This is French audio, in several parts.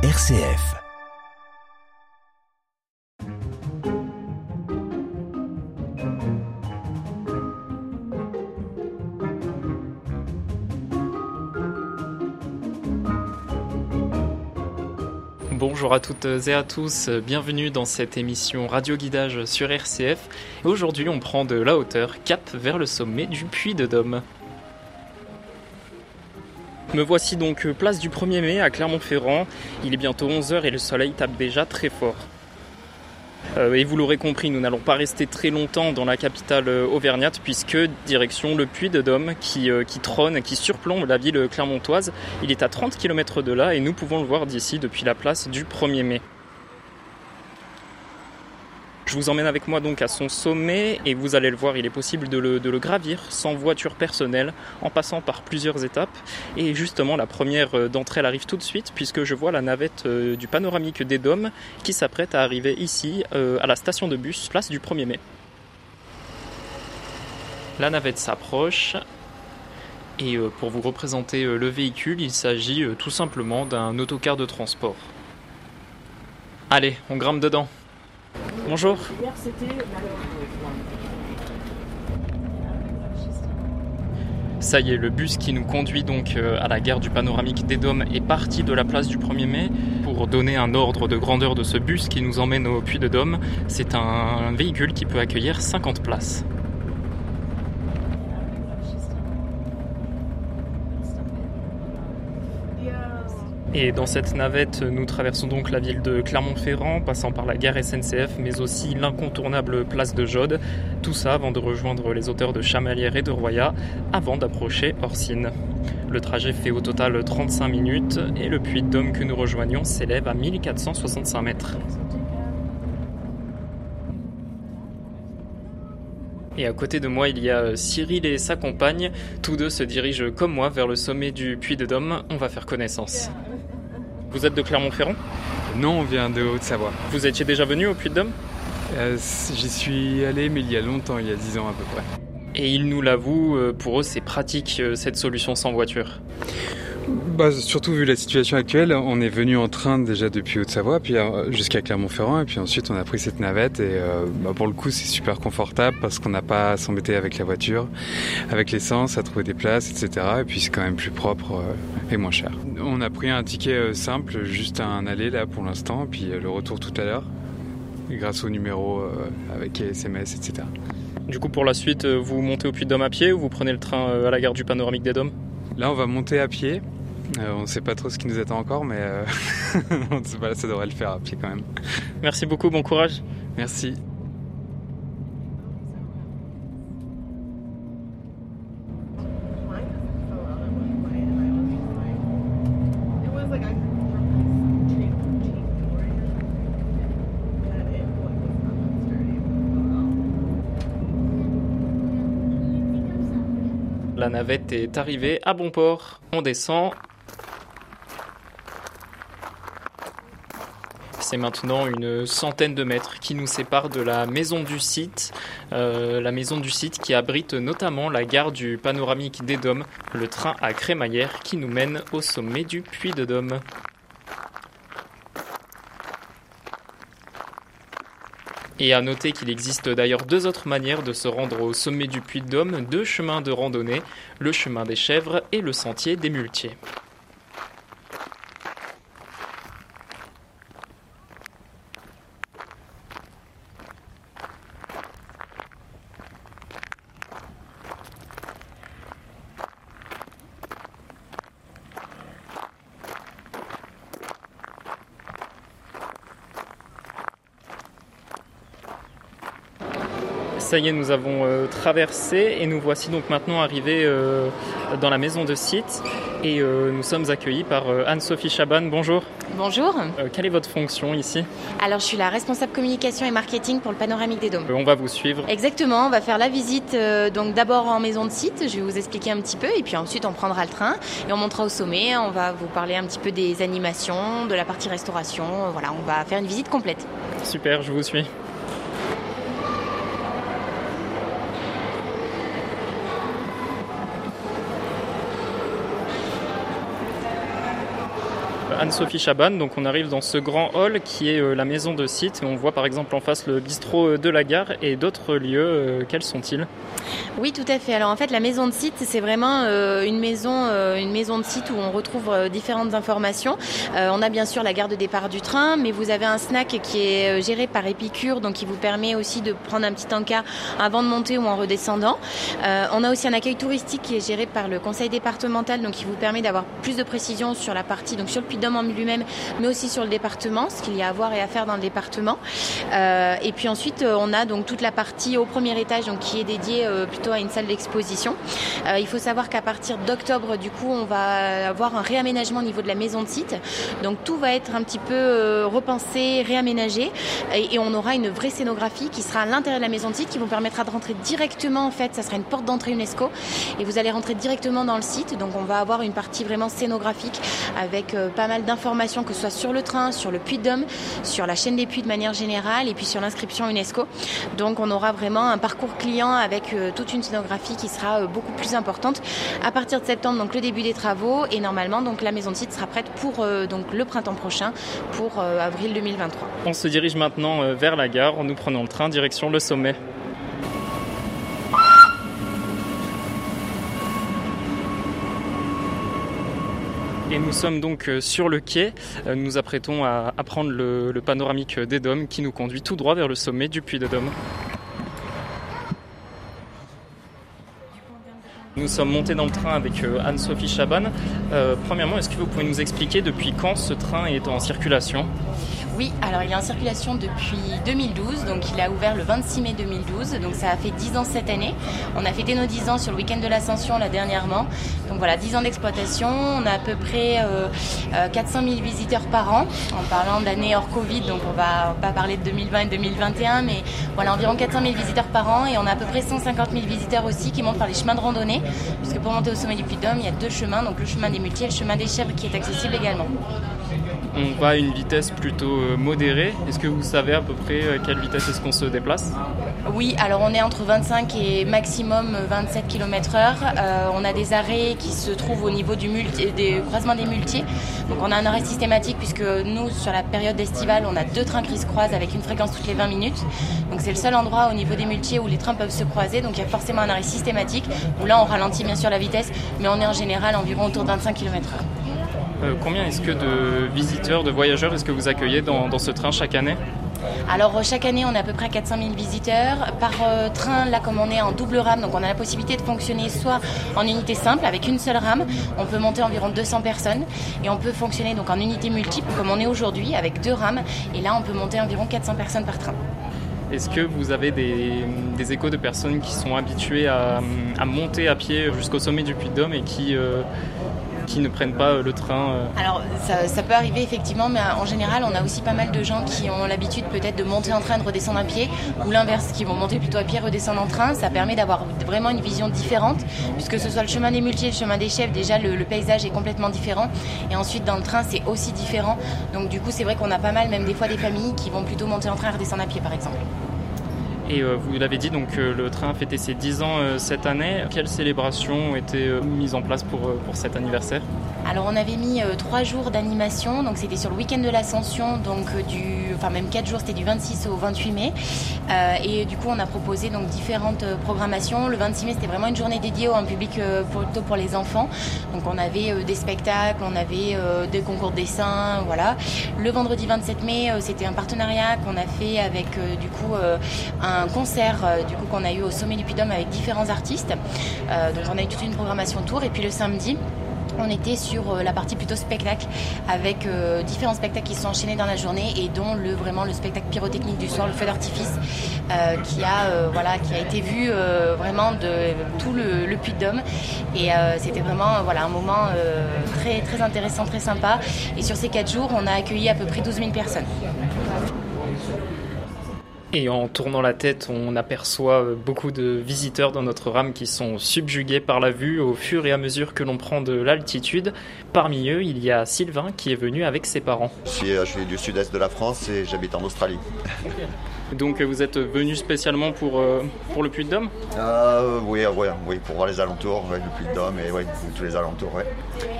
RCF. Bonjour à toutes et à tous, bienvenue dans cette émission Radio Guidage sur RCF. Aujourd'hui, on prend de la hauteur, cap vers le sommet du Puy de Dôme. Me voici donc place du 1er mai à Clermont-Ferrand. Il est bientôt 11h et le soleil tape déjà très fort. Euh, et vous l'aurez compris, nous n'allons pas rester très longtemps dans la capitale euh, auvergnate puisque direction le Puy de Dôme qui, euh, qui trône, qui surplombe la ville clermontoise. Il est à 30 km de là et nous pouvons le voir d'ici depuis la place du 1er mai. Je vous emmène avec moi donc à son sommet et vous allez le voir, il est possible de le, gravir sans voiture personnelle en passant par plusieurs étapes. Et justement, la première d'entre elles arrive tout de suite puisque je vois la navette du panoramique des Dômes qui s'apprête à arriver ici à la station de bus, place du 1er mai. La navette s'approche. Et pour vous représenter le véhicule, il s'agit tout simplement d'un autocar de transport. Allez, on grimpe dedans. Bonjour. Ça y est, le bus qui nous conduit donc à la gare du panoramique des Dômes est parti de la place du 1er mai. Pour donner un ordre de grandeur de ce bus qui nous emmène au Puy de Dôme, c'est un véhicule qui peut accueillir 50 places. Et dans cette navette, nous traversons donc la ville de Clermont-Ferrand, passant par la gare SNCF, mais aussi l'incontournable place de Jaude. Tout ça avant de rejoindre les auteurs de Chamalières et de Roya, avant d'approcher Orsine. Le trajet fait au total 35 minutes et le puits de Dôme que nous rejoignons s'élève à 1465 mètres. Et à côté de moi, il y a Cyril et sa compagne. Tous deux se dirigent comme moi vers le sommet du Puy de Dôme. On va faire connaissance. Vous êtes de Clermont-Ferrand Non, on vient de Haute-Savoie. Vous étiez déjà venu au Puy de Dôme euh, J'y suis allé, mais il y a longtemps, il y a 10 ans à peu près. Et ils nous l'avouent, pour eux, c'est pratique cette solution sans voiture bah, surtout vu la situation actuelle, on est venu en train déjà depuis Haute-Savoie, puis jusqu'à Clermont-Ferrand, et puis ensuite on a pris cette navette. Et euh, bah, pour le coup, c'est super confortable parce qu'on n'a pas à s'embêter avec la voiture, avec l'essence, à trouver des places, etc. Et puis c'est quand même plus propre euh, et moins cher. On a pris un ticket euh, simple, juste un aller là pour l'instant, puis le retour tout à l'heure, grâce au numéro avec SMS, etc. Du coup, pour la suite, vous montez au Puy de Dôme à pied ou vous prenez le train à la gare du Panoramique des Dômes? Là, on va monter à pied. Euh, on ne sait pas trop ce qui nous attend encore, mais euh... pas, ça devrait le faire à pied quand même. Merci beaucoup, bon courage. Merci. La navette est arrivée à bon port. On descend. C'est maintenant une centaine de mètres qui nous séparent de la maison du site, euh, la maison du site qui abrite notamment la gare du panoramique des Dômes, le train à crémaillère qui nous mène au sommet du Puy de Dôme. Et à noter qu'il existe d'ailleurs deux autres manières de se rendre au sommet du Puy de Dôme, deux chemins de randonnée, le chemin des chèvres et le sentier des muletiers. Ça y est, nous avons euh, traversé et nous voici donc maintenant arrivés euh, dans la maison de site et euh, nous sommes accueillis par Anne-Sophie Chaban. Bonjour. Bonjour. quelle est votre fonction ici? Alors je suis la responsable communication et marketing pour le panoramique des Dômes. on va vous suivre. Exactement, on va faire la visite donc d'abord en maison de site, je vais vous expliquer un petit peu et puis ensuite on prendra le train et on montera au sommet, on va vous parler un petit peu des animations, de la partie restauration, voilà, on va faire une visite complète. Super, je vous suis. Anne-Sophie Chaban. Donc on arrive dans ce grand hall qui est la maison de site on voit par exemple en face le bistrot de la gare et d'autres lieux. quels sont-ils? Oui, tout à fait. Alors en fait, la maison de site, c'est vraiment une maison, de site où on retrouve différentes informations. on a bien sûr la gare de départ du train, mais vous avez un snack qui est géré par Épicure, donc qui vous permet aussi de prendre un petit encas avant de monter ou en redescendant. on a aussi un accueil touristique qui est géré par le conseil départemental, donc qui vous permet d'avoir plus de précision sur la partie, donc sur le Puy-de-Dôme lui-même, mais aussi sur le département, ce qu'il y a à voir et à faire dans le département. Euh, et puis ensuite, euh, on a donc toute la partie au premier étage, donc qui est dédiée euh, plutôt à une salle d'exposition. il faut savoir qu'à partir d'octobre, du coup, on va avoir un réaménagement au niveau de la maison de site. Donc tout va être un petit peu repensé, réaménagé, et, et, on aura une vraie scénographie qui sera à l'intérieur de la maison de site, qui vous permettra de rentrer directement. En fait, ça sera une porte d'entrée UNESCO, et vous allez rentrer directement dans le site. Donc on va avoir une partie vraiment scénographique avec pas mal d'informations, que ce soit sur le train, sur le puits d'Homme, sur la chaîne des puits de manière générale et puis sur l'inscription UNESCO. Donc on aura vraiment un parcours client avec euh, toute une scénographie qui sera euh, beaucoup plus importante à partir de septembre, donc le début des travaux et normalement la maison de site sera prête pour donc le printemps prochain, pour avril 2023. On se dirige maintenant vers la gare, nous prenons le train direction le sommet. Et nous sommes donc euh, sur le quai. Euh, nous nous apprêtons à, prendre le, panoramique des Dômes qui nous conduit tout droit vers le sommet du Puy de Dôme. Nous sommes montés dans le train avec euh, Anne-Sophie Chaban. premièrement, est-ce que vous pouvez nous expliquer depuis quand ce train est en circulation? Oui, alors il est en circulation depuis 2012, donc il a ouvert le 26 mai 2012, donc ça a fait 10 ans cette année. On a fêté nos 10 ans sur le week-end de l'Ascension là dernièrement. Donc voilà, 10 ans d'exploitation, on a à peu près 400 000 visiteurs par an, en parlant de l'année hors Covid, donc on va pas parler de 2020 et 2021, mais voilà, environ 400 000 visiteurs par an, et on a à peu près 150 000 visiteurs aussi qui montent par les chemins de randonnée, puisque pour monter au sommet du Puy-de-Dôme, il y a deux chemins, donc le chemin des Multiers et le chemin des Chèvres qui est accessible également on va à une vitesse plutôt euh, modérée. Est-ce que vous savez à peu près à quelle vitesse est-ce qu'on se déplace? Oui, alors on est entre 25 et maximum 27 km/h. Euh, on a des arrêts qui se trouvent au niveau du des croisements des multiers. Donc on a un arrêt systématique puisque nous, sur la période estivale, on a deux trains qui se croisent avec une fréquence toutes les 20 minutes. Donc c'est le seul endroit au niveau des multiers où les trains peuvent se croiser. Donc il y a forcément un arrêt systématique où là on ralentit bien sûr la vitesse, mais on est en général environ autour de 25 km/h. Euh, combien est-ce que de visiteurs, de voyageurs est-ce que vous accueillez dans, ce train chaque année alors euh, chaque année on a à peu près 400 000 visiteurs. Par euh, train, là comme on est en double rame, donc on a la possibilité de fonctionner soit en unité simple avec une seule rame, on peut monter environ 200 personnes et on peut fonctionner donc en unité multiple comme on est aujourd'hui avec deux rames et là on peut monter environ 400 personnes par train. Est-ce que vous avez des, échos de personnes qui sont habituées à, monter à pied jusqu'au sommet du Puy de Dôme et qui, qui ne prennent pas euh, le train euh. Alors ça, peut arriver effectivement, mais en général on a aussi pas mal de gens qui ont l'habitude peut-être de monter en train, de redescendre à pied, ou l'inverse, qui vont monter plutôt à pied, redescendre en train. Ça permet d'avoir vraiment une vision différente, puisque ce soit le chemin des muletiers, le chemin des chefs, déjà le, le paysage est complètement différent, et ensuite dans le train c'est aussi différent. Donc du coup c'est vrai qu'on a pas mal, même des fois des familles qui vont plutôt monter en train et redescendre à pied par exemple. Et euh, vous l'avez dit, donc euh, le train a fêté ses 10 ans euh, cette année. Quelles célébrations ont été mises en place pour, pour cet anniversaire? Alors on avait mis trois jours d'animation, donc c'était sur le week-end de l'Ascension, donc du, enfin même quatre jours, c'était du 26 au 28 mai. et du coup on a proposé donc différentes programmations. Le 26 mai c'était vraiment une journée dédiée à public plutôt pour les enfants. Donc on avait des spectacles, on avait des concours de dessin, voilà. Le vendredi 27 mai c'était un partenariat qu'on a fait avec du coup un concert euh, du coup qu'on a eu au sommet du puy avec différents artistes. Euh, donc on a eu toute une programmation tour et puis le samedi on était sur euh, la partie plutôt spectacle avec différents spectacles qui sont enchaînés dans la journée et dont le vraiment le spectacle pyrotechnique du soir, le feu d'artifice, qui a voilà qui a été vu vraiment de tout le, le de Dôme et c'était vraiment voilà un moment très très intéressant, très sympa. Et sur ces quatre jours, on a accueilli à peu près 12 000 personnes. Et en tournant la tête, on aperçoit euh, beaucoup de visiteurs dans notre rame qui sont subjugués par la vue au fur et à mesure que l'on prend de l'altitude. Parmi eux, il y a Sylvain qui est venu avec ses parents. Je suis, euh, du sud-est de la France et j'habite en Australie. Donc vous êtes venu spécialement pour, euh, pour le Puy-de-Dôme? Oui, oui, pour voir les alentours, le Puy-de-Dôme et tous les alentours.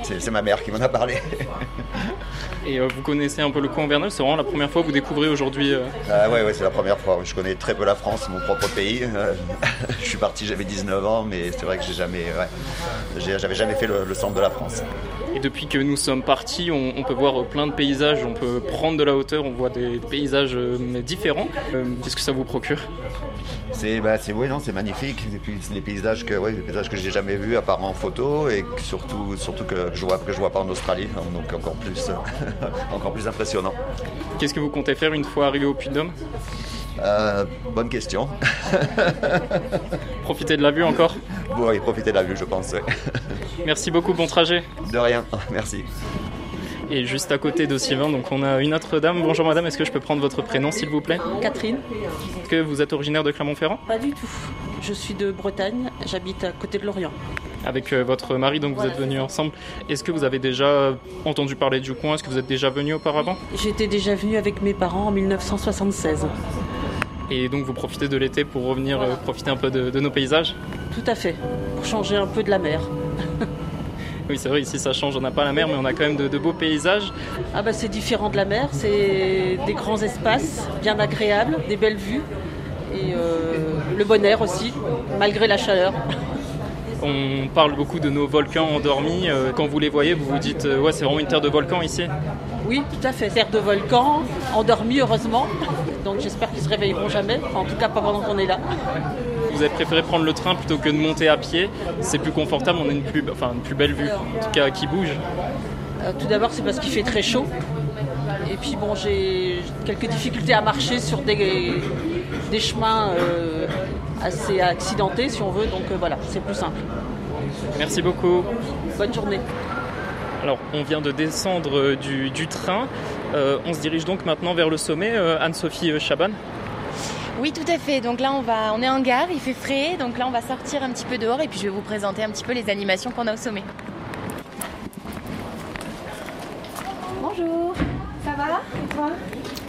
C'est ma mère qui m'en a parlé. Et euh, vous connaissez un peu le coin Vernal, c'est vraiment la première fois que vous découvrez aujourd'hui euh, Ah ouais, ouais, c'est la première fois. Je connais très peu la France, mon propre pays. Euh, je suis parti, j'avais 19 ans, mais c'est vrai que j'ai jamais, ouais, j'avais jamais fait le, le centre de la France. Et depuis que nous sommes partis, on, on peut voir plein de paysages, on peut prendre de la hauteur, on voit des paysages différents. Qu'est-ce que ça vous procure? C'est, bah, c'est, oui, non, c'est magnifique. Et puis des paysages que, ouais, des paysages que j'ai jamais vus à part en photo et que surtout, surtout que je vois, que je vois pas en Australie, donc encore plus, encore plus impressionnant. Qu'est-ce que vous comptez faire une fois arrivé au Puy-de-Dôme? Euh, bonne question. Profiter de la vue encore? Et profiter de la vue, je pense. ouais. Merci beaucoup, bon trajet. De rien, merci. Et juste à côté de Sylvain, donc on a une autre dame. Bonjour madame, est-ce que je peux prendre votre prénom s'il vous plaît? Catherine Est-ce que vous êtes originaire de Clermont-Ferrand? Pas du tout. Je suis de Bretagne, j'habite à côté de Lorient. Avec euh, votre mari, donc vous êtes venus ensemble. Est-ce que vous avez déjà entendu parler du coin? Est-ce que vous êtes déjà venu auparavant? J'étais déjà venue avec mes parents en 1976. Et donc vous profitez de l'été pour revenir Voilà. euh, profiter un peu de, de nos paysages? Tout à fait. Pour changer un peu de la mer. Oui, c'est vrai, ici ça change, on n'a pas la mer, mais on a quand même de, de beaux paysages. Ah bah c'est différent de la mer, c'est des grands espaces, bien agréables, des belles vues. Et euh, le bon air aussi, malgré la chaleur. On parle beaucoup de nos volcans endormis. euh, Quand vous les voyez, vous vous dites, euh, ouais, c'est vraiment une terre de volcans ici. Oui, tout à fait. Terre de volcan, endormi heureusement. Donc j'espère qu'ils se réveilleront jamais. Enfin, en tout cas pas pendant qu'on est là. Vous avez préféré prendre le train plutôt que de monter à pied. C'est plus confortable, on a une plus, enfin, une plus belle vue, en tout cas qui bouge. Euh, tout d'abord, c'est parce qu'il fait très chaud. Et puis bon, j'ai quelques difficultés à marcher sur des, des chemins euh, assez accidentés, si on veut. Donc euh, voilà, c'est plus simple. Merci beaucoup. Bonne journée. Alors, on vient de descendre du, du train. On se dirige donc maintenant vers le sommet. Anne-Sophie Chaban. Oui, tout à fait. Donc là, on, va, on est en gare, il fait frais. Donc là, on va sortir un petit peu dehors et puis je vais vous présenter un petit peu les animations qu'on a au sommet. Bonjour, ça va? Et toi?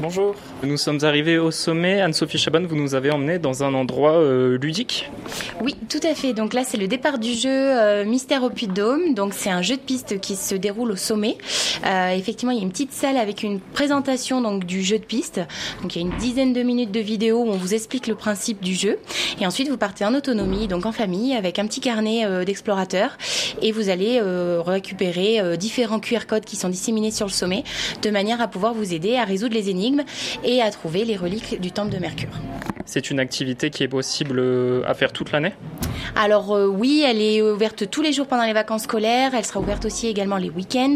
Bonjour. Nous sommes arrivés au sommet. Anne-Sophie Chaban, vous nous avez emmenés dans un endroit euh, ludique. Oui, tout à fait. Donc là, c'est le départ du jeu euh, Mystère au Puy-de-Dôme. Donc c'est un jeu de piste qui se déroule au sommet. Euh, effectivement, il y a une petite salle avec une présentation donc du jeu de piste. Donc il y a une dizaine de minutes de vidéo où on vous explique le principe du jeu. Et ensuite, vous partez en autonomie, donc en famille, avec un petit carnet euh, d'explorateurs. Et vous allez euh, récupérer euh, différents QR codes qui sont disséminés sur le sommet, de manière à pouvoir vous aider à résoudre les énigmes et à trouver les reliques du temple de Mercure. C'est une activité qui est possible euh, à faire toute l'année? Alors euh, oui, elle est ouverte tous les jours pendant les vacances scolaires. Elle sera ouverte aussi également les week-ends.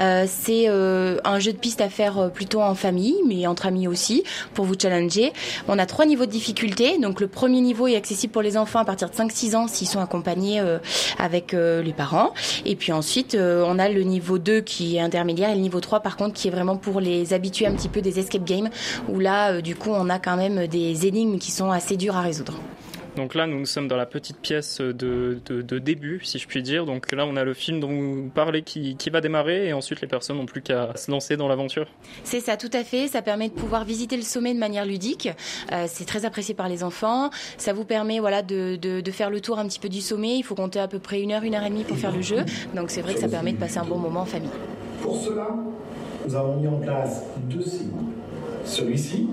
Euh, c'est un jeu de piste à faire plutôt en famille, mais entre amis aussi, pour vous challenger. On a trois niveaux de difficulté. Donc le premier niveau est accessible pour les enfants à partir de 5-6 ans s'ils sont accompagnés avec les parents. Et puis ensuite, on a le niveau 2 qui est intermédiaire et le niveau 3 par contre qui est vraiment pour les habitués un petit peu des escape games, où là, du coup, on a quand même des énigmes qui sont assez dures à résoudre. Donc là, nous sommes dans la petite pièce de, de- de début, si je puis dire. Donc là, on a le film dont vous parlez qui, qui va démarrer et ensuite les personnes n'ont plus qu'à se lancer dans l'aventure. C'est ça, tout à fait. Ça permet de pouvoir visiter le sommet de manière ludique. Euh, c'est très apprécié par les enfants. Ça vous permet voilà, de, de, de faire le tour un petit peu du sommet. Il faut compter à peu près une heure, une heure et demie pour faire le jeu. Donc c'est vrai que ça permet de passer un bon moment en famille. Pour cela, nous avons mis en place deux signes. Celui-ci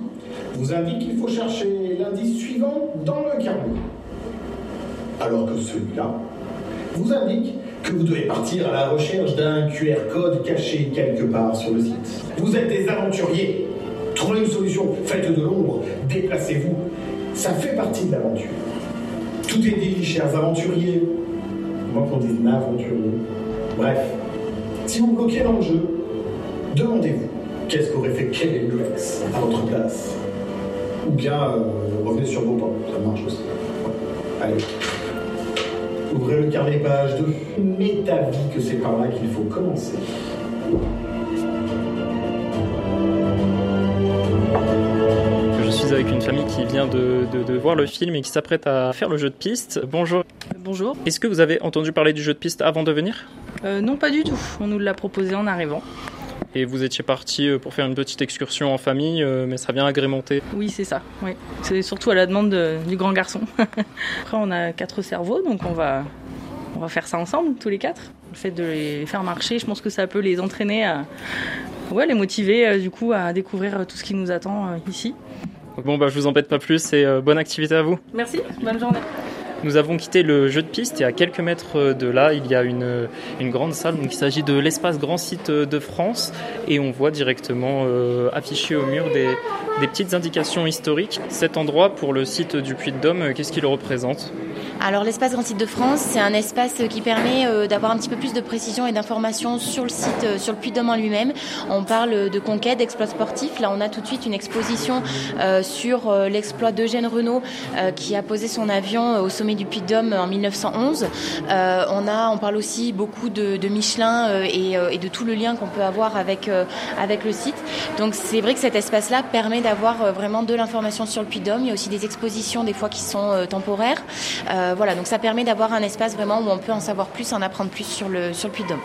vous indique qu'il faut chercher l'indice suivant dans le carnet. Alors que celui-là vous indique que vous devez partir à la recherche d'un QR code caché quelque part sur le site. Vous êtes des aventuriers. Trouvez une solution, faites de l'ombre, déplacez-vous. Ça fait partie de l'aventure. Tout est dit, chers aventuriers. Moi qu'on dise aventurier. Bref, si vous bloquez dans le jeu, demandez-vous qu'est-ce qu'aurait fait Kevin Grex à votre place? Ou bien euh, revenez sur vos pas, ça marche aussi. Allez. Ouvrez le carnet page 2. Mets ta vie que c'est par là qu'il faut commencer. Je suis avec une famille qui vient de, de- de voir le film et qui s'apprête à faire le jeu de piste. Bonjour. Bonjour. Est-ce que vous avez entendu parler du jeu de piste avant de venir? Euh, non, pas du tout. On nous l'a proposé en arrivant. Et vous étiez parti euh, pour faire une petite excursion en famille, euh, mais ça vient agrémenter. Oui, c'est ça. Oui. C'est surtout à la demande de- du grand garçon. Après, on a quatre cerveaux, donc on va, on va faire ça ensemble, tous les quatre. Le fait de les faire marcher, je pense que ça peut les entraîner à, Ouais, les motiver du coup à découvrir tout ce qui nous attend ici. Bon, bah, je vous embête pas plus et bonne activité à vous. Merci, bonne journée. Nous avons quitté le jeu de piste et à quelques mètres de là, il y a une, grande salle. Donc, il s'agit de l'espace Grand Site de France et on voit directement euh, affiché au mur des, des, petites indications historiques. Cet endroit, pour le site du Puy-de-Dôme, qu'est-ce qu'il représente? Alors l'espace Grand Site de France, c'est un espace qui permet euh, d'avoir un petit peu plus de précision et d'informations sur le site, euh, sur le Puy-de-Dôme en lui-même. On parle de conquête, d'exploit sportif. Là, on a tout de suite une exposition euh, sur l'exploit d'Eugène Renault qui a posé son avion au sommet du Puy-de-Dôme en 1911. on a, on parle aussi beaucoup de, de Michelin et, et, de tout le lien qu'on peut avoir avec avec le site. Donc c'est vrai que cet espace-là permet d'avoir vraiment de l'information sur le Puy-de-Dôme. Il y a aussi des expositions des fois qui sont temporaires. Voilà, donc ça permet d'avoir un espace vraiment où on peut en savoir plus, en apprendre plus sur le, sur le Puy-de-Dôme.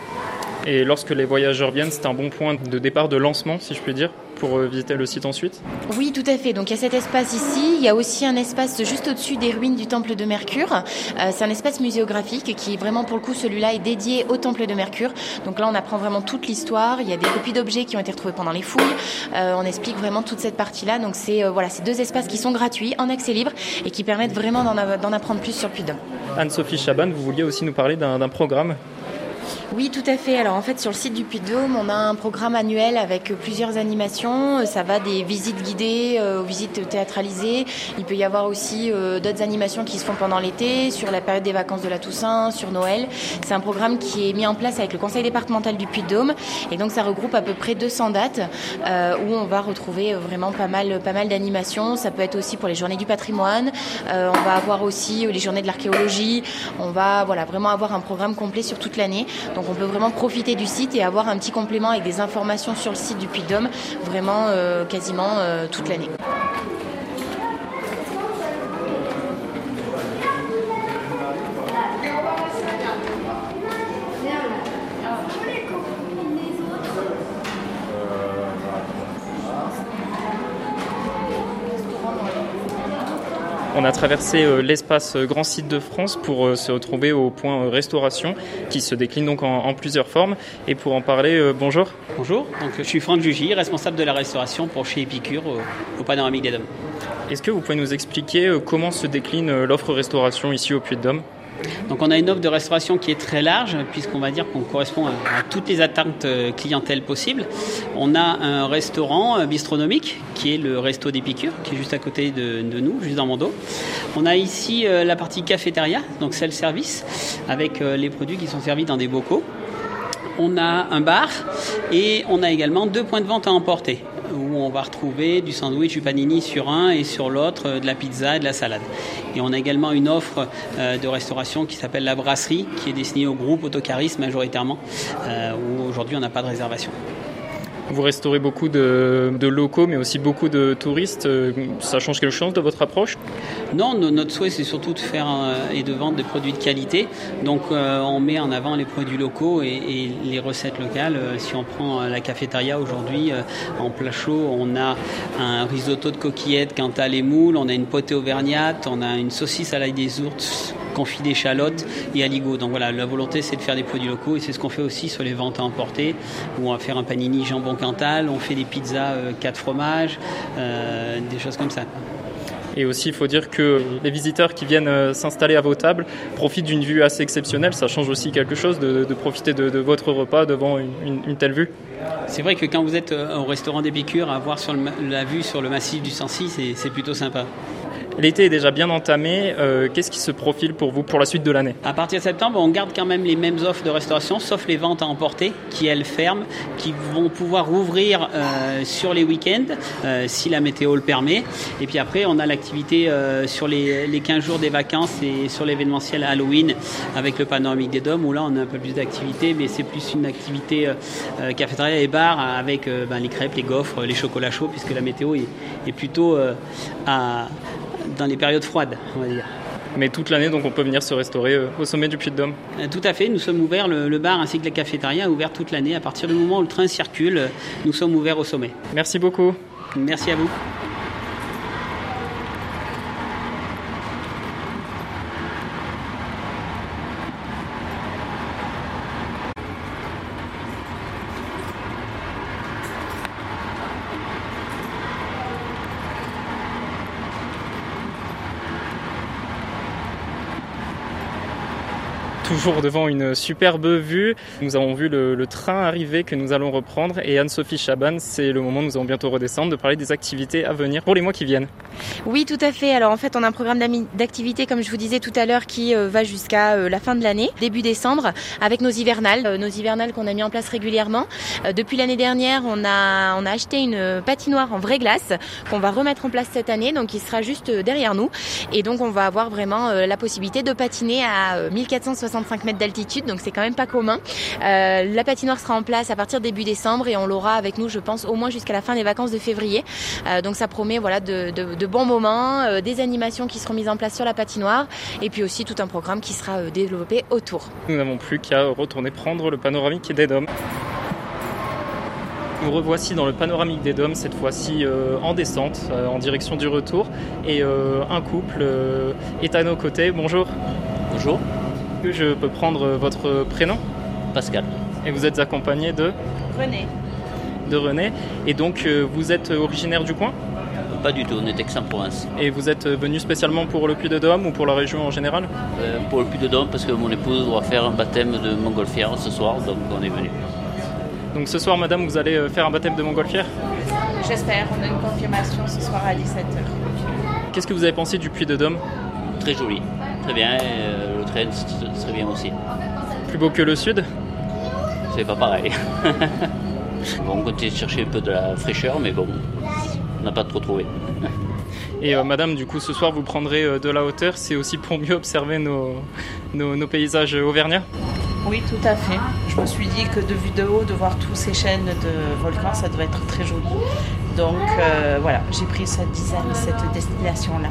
Et lorsque les voyageurs viennent, c'est un bon point de départ, de lancement, si je puis dire? Pour euh, visiter le site ensuite Oui, tout à fait. Donc il y a cet espace ici. Il y a aussi un espace juste au-dessus des ruines du temple de Mercure. Euh, c'est un espace muséographique qui, vraiment, pour le coup, celui-là est dédié au temple de Mercure. Donc là, on apprend vraiment toute l'histoire. Il y a des copies d'objets qui ont été retrouvés pendant les fouilles. Euh, on explique vraiment toute cette partie-là. Donc c'est voilà, ces deux espaces qui sont gratuits, en accès libre et qui permettent vraiment d'en apprendre plus sur le Puy-de-Dôme. Anne-Sophie Chaban, vous vouliez aussi nous parler d'un programme? Oui, tout à fait. Alors en fait, sur le site du Puy-de-Dôme, on a un programme annuel avec plusieurs animations. Ça va des visites guidées euh, aux visites théâtralisées. Il peut y avoir aussi euh, d'autres animations qui se font pendant l'été, sur la période des vacances de la Toussaint, sur Noël. C'est un programme qui est mis en place avec le conseil départemental du Puy-de-Dôme. Et donc ça regroupe à peu près 200 dates euh, où on va retrouver vraiment pas mal, pas mal d'animations. Ça peut être aussi pour les journées du patrimoine. on va avoir aussi les journées de l'archéologie. On va voilà, vraiment avoir un programme complet sur toute l'année. On peut vraiment profiter du site et avoir un petit complément avec des informations sur le site du Puy-de-Dôme vraiment euh, quasiment euh, toute l'année. On a traversé euh, l'espace euh, Grand Site de France pour euh, se retrouver au point restauration qui se décline donc en, plusieurs formes. Et pour en parler, bonjour. Bonjour, donc, je suis Franck Jugy, responsable de la restauration pour chez Épicure au, Panoramique des Dômes. Est-ce que vous pouvez nous expliquer comment se décline l'offre restauration ici au Puy-de-Dôme? Donc on a une offre de restauration qui est très large puisqu'on va dire qu'on correspond à, toutes les attentes euh, clientèle possibles. On a un restaurant euh, bistronomique qui est le resto d'Épicure qui est juste à côté de, nous, juste dans mon dos. On a ici euh, la partie cafétéria, donc self-service, avec les produits qui sont servis dans des bocaux. On a un bar et on a également deux points de vente à emporter où on va retrouver du sandwich, du panini sur un et sur l'autre euh, de la pizza et de la salade. Et on a également une offre euh, de restauration qui s'appelle la brasserie, qui est destinée au groupe Autocaris majoritairement, euh, où aujourd'hui on n'a pas de réservation. Vous restaurez beaucoup de, locaux, mais aussi beaucoup de touristes. Ça change quelque chose de votre approche? Non, notre souhait, c'est surtout de faire euh, et de vendre des produits de qualité. Donc, euh, on met en avant les produits locaux et, les recettes locales. Euh, si on prend la cafétéria aujourd'hui, en plat chaud, on a un risotto de coquillettes quant à les moules, on a une potée auvergnate, on a une saucisse à l'ail des ours confit d'échalotes et aligots. Donc voilà, la volonté c'est de faire des produits locaux et c'est ce qu'on fait aussi sur les ventes à emporter où on va faire un panini jambon cantal, on fait des pizzas 4 euh, fromages, euh, des choses comme ça. Et aussi, il faut dire que les visiteurs qui viennent euh, s'installer à vos tables profitent d'une vue assez exceptionnelle. Ça change aussi quelque chose de, profiter de, votre repas devant une, telle vue. C'est vrai que quand vous êtes au restaurant des Piqûres, à voir sur la vue sur le massif du Sancy, c'est plutôt sympa. L'été est déjà bien entamé. Euh, qu'est-ce qui se profile pour vous pour la suite de l'année? À partir de septembre, on garde quand même les mêmes offres de restauration, sauf les ventes à emporter, qui elles ferment, qui vont pouvoir rouvrir euh, sur les week-ends, euh, si la météo le permet. Et puis après, on a l'activité sur les, les, 15 jours des vacances et sur l'événementiel Halloween avec le panoramique des Dômes, où là, on a un peu plus d'activité, mais c'est plus une activité cafétéria et bar avec ben, les crêpes, les gaufres, les chocolats chauds, puisque la météo est plutôt à dans les périodes froides, on va dire. Mais toute l'année, donc on peut venir se restaurer euh, au sommet du Puy-de-Dôme euh, Tout à fait, nous sommes ouverts, le, bar ainsi que la cafétéria est ouvert toute l'année. À partir du moment où le train circule, nous sommes ouverts au sommet. Merci beaucoup. Merci à vous. Toujours devant une superbe vue. Nous avons vu le, train arriver que nous allons reprendre et Anne-Sophie Chaban, c'est le moment nous allons bientôt redescendre de parler des activités à venir pour les mois qui viennent. Oui, tout à fait. Alors en fait, on a un programme d'activité, comme je vous disais tout à l'heure, qui euh, va jusqu'à euh, la fin de l'année, début décembre, avec nos hivernales, euh, nos hivernales qu'on a mis en place régulièrement. Depuis l'année dernière, on a, acheté une patinoire en vraie glace qu'on va remettre en place cette année, donc qui sera juste derrière nous. Et donc on va avoir vraiment la possibilité de patiner à 1465 mètres d'altitude, donc c'est quand même pas commun. la patinoire sera en place à partir début décembre et on l'aura avec nous, je pense, au moins jusqu'à la fin des vacances de février. donc ça promet voilà de, de, de bons moments, euh, des animations qui seront mises en place sur la patinoire et puis aussi tout un programme qui sera euh, développé autour. Nous n'avons plus qu'à retourner prendre le panoramique des Dômes. Nous revoici dans le panoramique des Dômes, cette fois-ci euh, en descente, en direction du retour. Et un couple est à nos côtés. Bonjour. Bonjour. Je peux prendre votre prénom? Pascal. Et vous êtes accompagné de? René. De René. Et donc vous êtes originaire du coin? Pas du tout, on est Aix-en-Provence. Et vous êtes venu spécialement pour le Puy-de-Dôme ou pour la région en général? Euh, Pour le Puy-de-Dôme parce que mon épouse doit faire un baptême de montgolfière ce soir, donc on est venu. Donc ce soir, madame, vous allez euh, faire un baptême de montgolfière? J'espère, on a une confirmation ce soir à 17h. Qu'est-ce que vous avez pensé du Puy-de-Dôme Très joli, très bien, euh, le train très bien aussi. Plus beau que le sud? C'est pas pareil. bon, on continue de chercher un peu de la fraîcheur, mais bon, on n'a pas trop trouvé. Et euh, madame, du coup, ce soir, vous prendrez euh, de la hauteur. C'est aussi pour mieux observer nos, nos, paysages auvergnats? Oui, tout à fait. Je me suis dit que de vue de haut, de voir tous ces chaînes de volcans, ça doit être très joli. Donc euh, voilà, j'ai pris cette cette destination-là.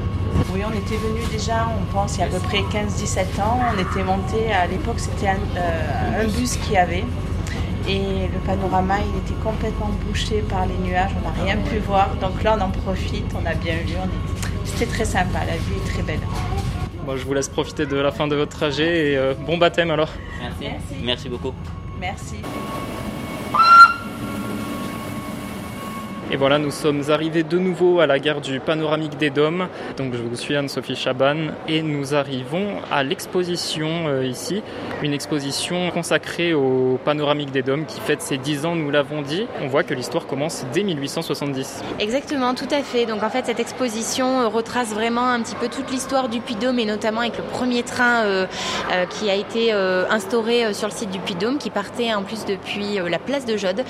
Oui, on était venu déjà, on pense, il y a à peu près 15-17 ans. On était monté, à l'époque, c'était un, un bus qui avait et le panorama il était complètement bouché par les nuages, on n'a rien pu voir. Donc là on en profite, on a bien vu, c'était très sympa, la vue est très belle. Bon, je vous laisse profiter de la fin de votre trajet et euh, bon baptême alors. Merci. Merci beaucoup. Merci. Et voilà, nous sommes arrivés de nouveau à la gare du Panoramique des Dômes. Donc je vous suis Anne-Sophie Chaban et nous arrivons à l'exposition euh, ici, une exposition consacrée au Panoramique des Dômes qui fête ses 10 ans, nous l'avons dit. On voit que l'histoire commence dès 1870. Exactement, tout à fait. Donc en fait, cette exposition euh, retrace vraiment un petit peu toute l'histoire du Puy-Dôme et notamment avec le premier train euh, qui a été instauré sur le site du Puy-Dôme qui partait en plus depuis la place de Jode.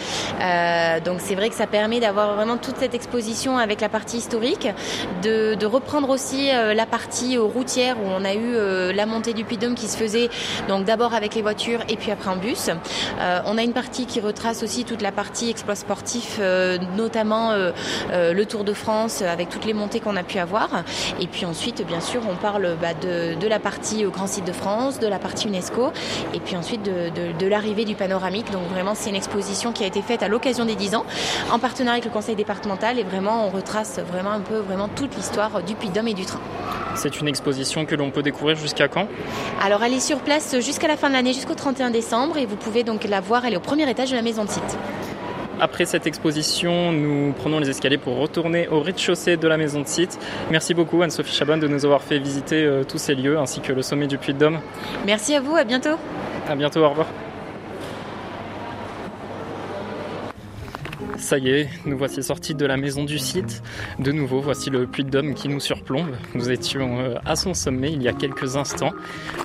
donc c'est vrai que ça permet d'avoir vraiment toute cette exposition avec la partie historique, de, reprendre aussi euh, la partie euh, routière où on a eu euh, la montée du Puy-Dôme qui se faisait donc d'abord avec les voitures et puis après en bus. on a une partie qui retrace aussi toute la partie exploit sportif, notamment le Tour de France avec toutes les montées qu'on a pu avoir. Et puis ensuite, bien sûr, on parle bah, de, la partie Grand Site de France, de la partie UNESCO, et puis ensuite de, de l'arrivée du panoramique. Donc vraiment, c'est une exposition qui a été faite à l'occasion des 10 ans, en partenariat avec le conseil départemental et vraiment on retrace vraiment un peu vraiment toute l'histoire du Puy-de-Dôme et du train. C'est une exposition que l'on peut découvrir jusqu'à quand? Alors elle est sur place jusqu'à la fin de l'année, jusqu'au 31 décembre et vous pouvez donc la voir, elle est au premier étage de la maison de site. Après cette exposition, nous prenons les escaliers pour retourner au rez-de-chaussée de la maison de site. Merci beaucoup Anne-Sophie Chaban de nous avoir fait visiter euh, tous ces lieux ainsi que le sommet du Puy-de-Dôme. Merci à vous, à bientôt. À bientôt, au revoir. Ça y est, nous voici sortis de la maison du site. De nouveau, voici le puits de Dôme qui nous surplombe. Nous étions euh, à son sommet il y a quelques instants.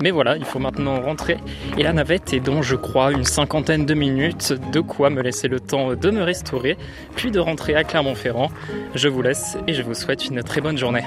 Mais voilà, il faut maintenant rentrer. Et la navette est dans, je crois, une cinquantaine de minutes. De quoi me laisser le temps de me restaurer, puis de rentrer à Clermont-Ferrand. Je vous laisse et je vous souhaite une très bonne journée.